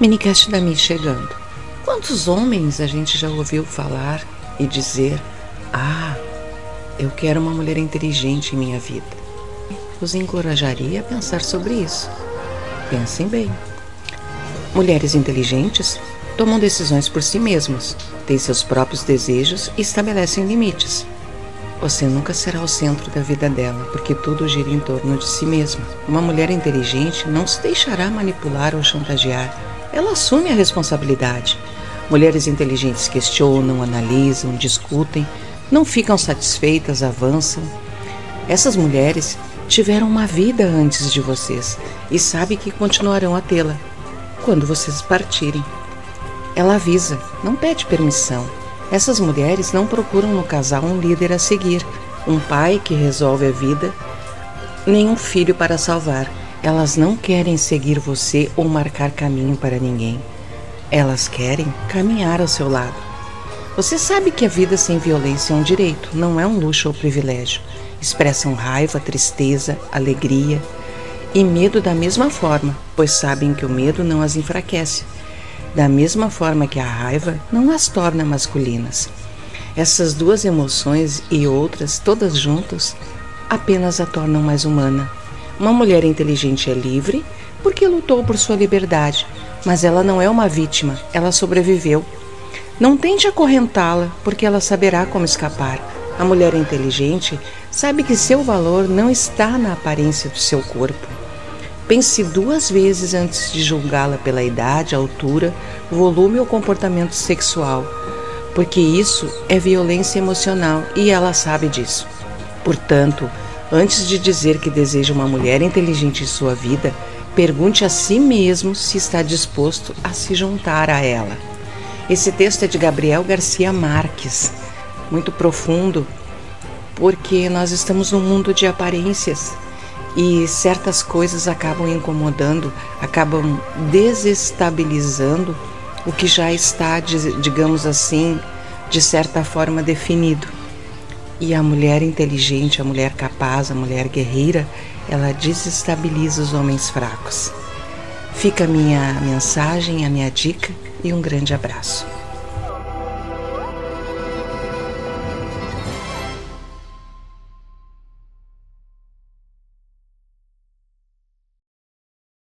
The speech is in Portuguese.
Minicast da Mi chegando. Quantos homens a gente já ouviu falar e dizer: Ah, eu quero uma mulher inteligente em minha vida? Os encorajaria a pensar sobre isso. Pensem bem. Mulheres inteligentes tomam decisões por si mesmas, têm seus próprios desejos e estabelecem limites. Você nunca será o centro da vida dela, porque tudo gira em torno de si mesma. Uma mulher inteligente não se deixará manipular ou chantagear. Ela assume a responsabilidade. Mulheres inteligentes questionam, analisam, discutem, não ficam satisfeitas, avançam. Essas mulheres tiveram uma vida antes de vocês e sabem que continuarão a tê-la quando vocês partirem. Ela avisa, não pede permissão. Essas mulheres não procuram no casal um líder a seguir, um pai que resolve a vida, nem um filho para salvar. Elas não querem seguir você ou marcar caminho para ninguém. Elas querem caminhar ao seu lado. Você sabe que a vida sem violência é um direito, não é um luxo ou privilégio. Expressam raiva, tristeza, alegria e medo da mesma forma, pois sabem que o medo não as enfraquece da mesma forma que a raiva não as torna masculinas. Essas duas emoções e outras, todas juntas, apenas a tornam mais humana. Uma mulher inteligente é livre porque lutou por sua liberdade, mas ela não é uma vítima, ela sobreviveu. Não tente acorrentá-la, porque ela saberá como escapar. A mulher inteligente sabe que seu valor não está na aparência do seu corpo Pense duas vezes antes de julgá-la pela idade, altura, volume ou comportamento sexual, porque isso é violência emocional e ela sabe disso. Portanto, antes de dizer que deseja uma mulher inteligente em sua vida, pergunte a si mesmo se está disposto a se juntar a ela. Esse texto é de Gabriel Garcia Marques, muito profundo, porque nós estamos num mundo de aparências e certas coisas acabam incomodando, acabam desestabilizando o que já está, digamos assim, de certa forma definido. E a mulher inteligente, a mulher capaz, a mulher guerreira, ela desestabiliza os homens fracos. Fica a minha mensagem, a minha dica e um grande abraço.